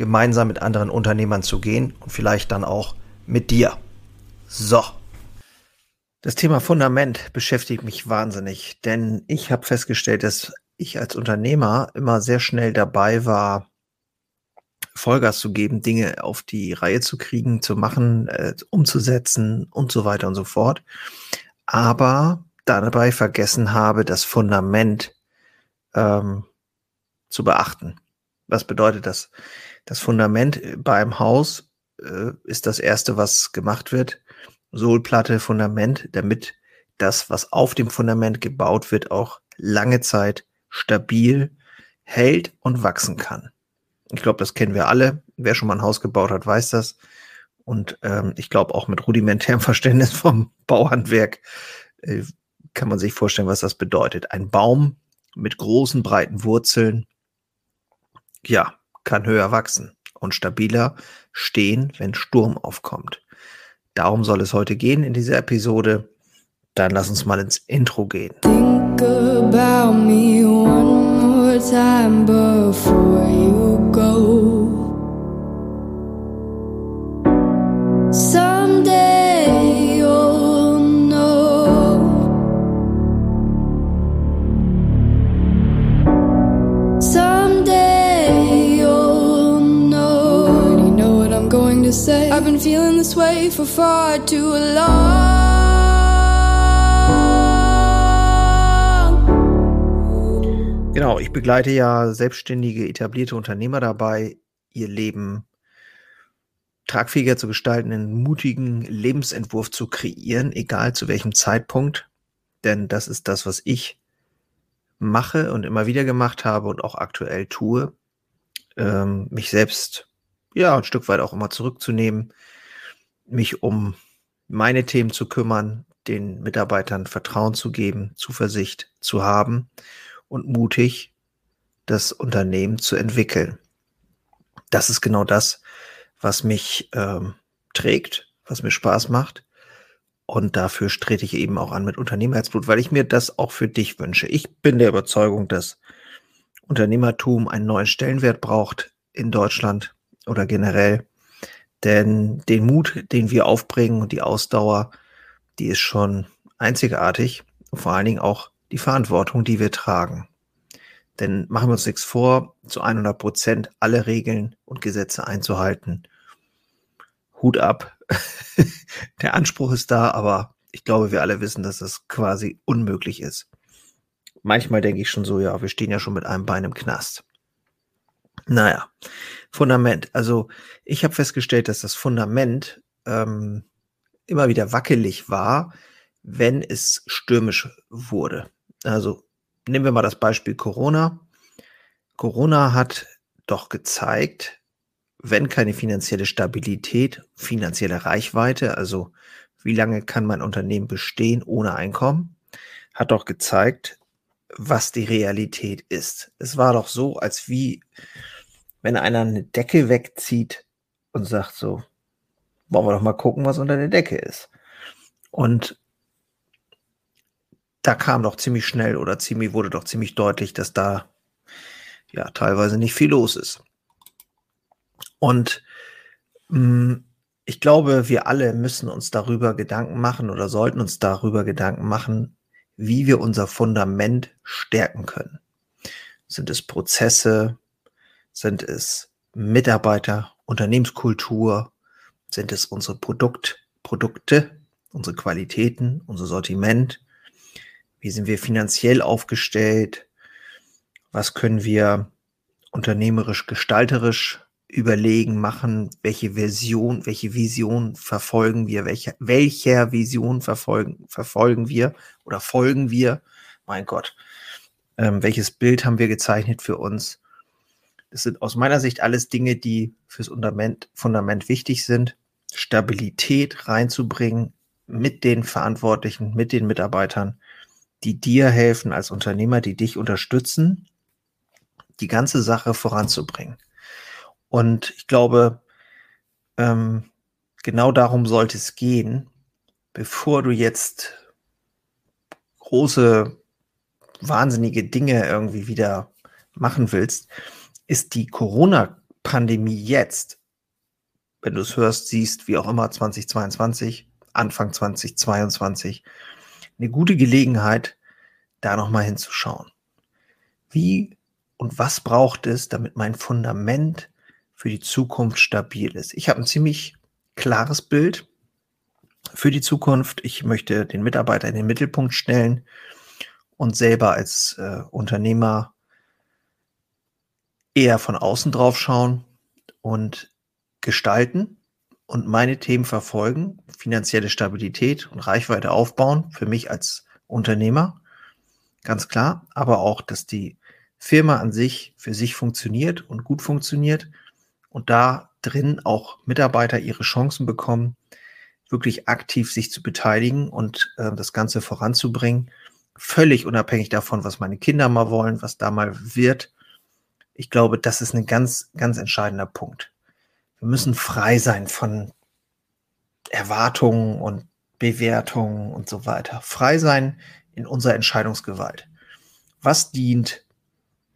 gemeinsam mit anderen Unternehmern zu gehen und vielleicht dann auch mit dir. So. Das Thema Fundament beschäftigt mich wahnsinnig, denn ich habe festgestellt, dass ich als Unternehmer immer sehr schnell dabei war, Vollgas zu geben, Dinge auf die Reihe zu kriegen, zu machen, äh, umzusetzen und so weiter und so fort. Aber dabei vergessen habe, das Fundament ähm, zu beachten. Was bedeutet das? Das Fundament beim Haus äh, ist das erste, was gemacht wird. Sohlplatte, Fundament, damit das, was auf dem Fundament gebaut wird, auch lange Zeit stabil hält und wachsen kann. Ich glaube, das kennen wir alle. Wer schon mal ein Haus gebaut hat, weiß das. Und ähm, ich glaube, auch mit rudimentärem Verständnis vom Bauhandwerk äh, kann man sich vorstellen, was das bedeutet. Ein Baum mit großen, breiten Wurzeln, ja, kann höher wachsen und stabiler stehen, wenn Sturm aufkommt. Darum soll es heute gehen in dieser Episode. Dann lass uns mal ins Intro gehen. Think about me one more time before you go. Feeling this way for far too long. Genau, ich begleite ja selbstständige, etablierte Unternehmer dabei, ihr Leben tragfähiger zu gestalten, einen mutigen Lebensentwurf zu kreieren, egal zu welchem Zeitpunkt. Denn das ist das, was ich mache und immer wieder gemacht habe und auch aktuell tue. Ähm, mich selbst ja, ein Stück weit auch immer zurückzunehmen, mich um meine Themen zu kümmern, den Mitarbeitern Vertrauen zu geben, Zuversicht zu haben und mutig das Unternehmen zu entwickeln. Das ist genau das, was mich ähm, trägt, was mir Spaß macht. Und dafür trete ich eben auch an mit Unternehmerherzblut, weil ich mir das auch für dich wünsche. Ich bin der Überzeugung, dass Unternehmertum einen neuen Stellenwert braucht in Deutschland oder generell. Denn den Mut, den wir aufbringen und die Ausdauer, die ist schon einzigartig. Und vor allen Dingen auch die Verantwortung, die wir tragen. Denn machen wir uns nichts vor, zu 100 Prozent alle Regeln und Gesetze einzuhalten. Hut ab. Der Anspruch ist da, aber ich glaube, wir alle wissen, dass das quasi unmöglich ist. Manchmal denke ich schon so, ja, wir stehen ja schon mit einem Bein im Knast. Naja, Fundament. Also ich habe festgestellt, dass das Fundament ähm, immer wieder wackelig war, wenn es stürmisch wurde. Also nehmen wir mal das Beispiel Corona. Corona hat doch gezeigt, wenn keine finanzielle Stabilität, finanzielle Reichweite, also wie lange kann mein Unternehmen bestehen ohne Einkommen, hat doch gezeigt, was die Realität ist. Es war doch so, als wie wenn einer eine Decke wegzieht und sagt so, wollen wir doch mal gucken, was unter der Decke ist. Und da kam doch ziemlich schnell oder ziemlich wurde doch ziemlich deutlich, dass da ja teilweise nicht viel los ist. Und mh, mm, ich glaube, wir alle müssen uns darüber Gedanken machen oder sollten uns darüber Gedanken machen, wie wir unser Fundament stärken können. Sind es Prozesse? Sind es Mitarbeiter, Unternehmenskultur? Sind es unsere Produkt, Produkte, unsere Qualitäten, unser Sortiment? Wie sind wir finanziell aufgestellt? Was können wir unternehmerisch, gestalterisch überlegen, machen? Welche Version, welche Vision verfolgen wir? Welche, welcher Vision verfolgen, verfolgen wir oder folgen wir? Mein Gott. Ähm, welches Bild haben wir gezeichnet für uns? Das sind aus meiner Sicht alles Dinge, die fürs Fundament, Fundament wichtig sind. Stabilität reinzubringen mit den Verantwortlichen, mit den Mitarbeitern, die dir helfen als Unternehmer, die dich unterstützen, die ganze Sache voranzubringen. Und ich glaube, ähm, genau darum sollte es gehen, bevor du jetzt große, wahnsinnige Dinge irgendwie wieder machen willst, ist die Corona-Pandemie jetzt, wenn du es hörst, siehst, wie auch immer 2022, Anfang 2022, eine gute Gelegenheit, da nochmal hinzuschauen. Wie und was braucht es, damit mein Fundament für die Zukunft stabil ist? Ich habe ein ziemlich klares Bild für die Zukunft. Ich möchte den Mitarbeiter in den Mittelpunkt stellen und selber als äh, Unternehmer eher von außen drauf schauen und gestalten und meine Themen verfolgen, finanzielle Stabilität und Reichweite aufbauen, für mich als Unternehmer, ganz klar, aber auch, dass die Firma an sich für sich funktioniert und gut funktioniert und da drin auch Mitarbeiter ihre Chancen bekommen, wirklich aktiv sich zu beteiligen und äh, das Ganze voranzubringen, völlig unabhängig davon, was meine Kinder mal wollen, was da mal wird. Ich glaube, das ist ein ganz, ganz entscheidender Punkt. Wir müssen frei sein von Erwartungen und Bewertungen und so weiter. Frei sein in unserer Entscheidungsgewalt. Was dient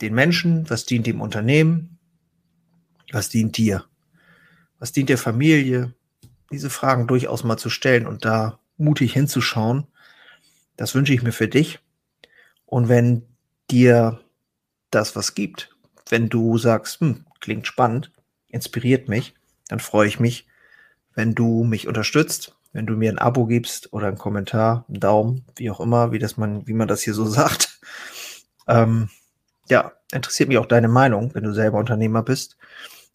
den Menschen? Was dient dem Unternehmen? Was dient dir? Was dient der Familie? diese Fragen durchaus mal zu stellen und da mutig hinzuschauen. Das wünsche ich mir für dich. Und wenn dir das was gibt, wenn du sagst, hm, klingt spannend, inspiriert mich, dann freue ich mich, wenn du mich unterstützt, wenn du mir ein Abo gibst oder einen Kommentar, einen Daumen, wie auch immer, wie das man, wie man das hier so sagt. Ähm, ja, interessiert mich auch deine Meinung, wenn du selber Unternehmer bist,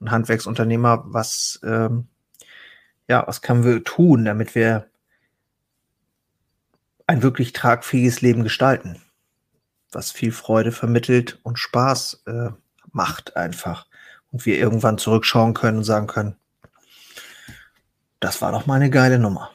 ein Handwerksunternehmer, was ähm, ja, was können wir tun, damit wir ein wirklich tragfähiges Leben gestalten, was viel Freude vermittelt und Spaß äh, macht einfach. Und wir irgendwann zurückschauen können und sagen können, das war doch mal eine geile Nummer.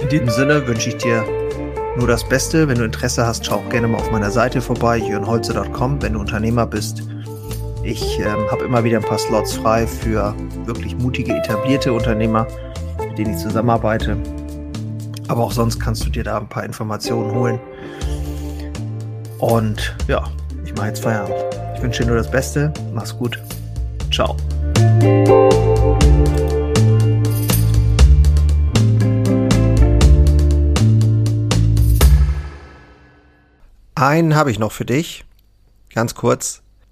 In diesem Sinne wünsche ich dir nur das Beste. Wenn du Interesse hast, schau auch gerne mal auf meiner Seite vorbei, jörnholze.com, wenn du Unternehmer bist ich ähm, habe immer wieder ein paar Slots frei für wirklich mutige, etablierte Unternehmer, mit denen ich zusammenarbeite. Aber auch sonst kannst du dir da ein paar Informationen holen. Und ja, ich mache jetzt Feierabend. Ich wünsche dir nur das Beste. Mach's gut. Ciao. Einen habe ich noch für dich. Ganz kurz.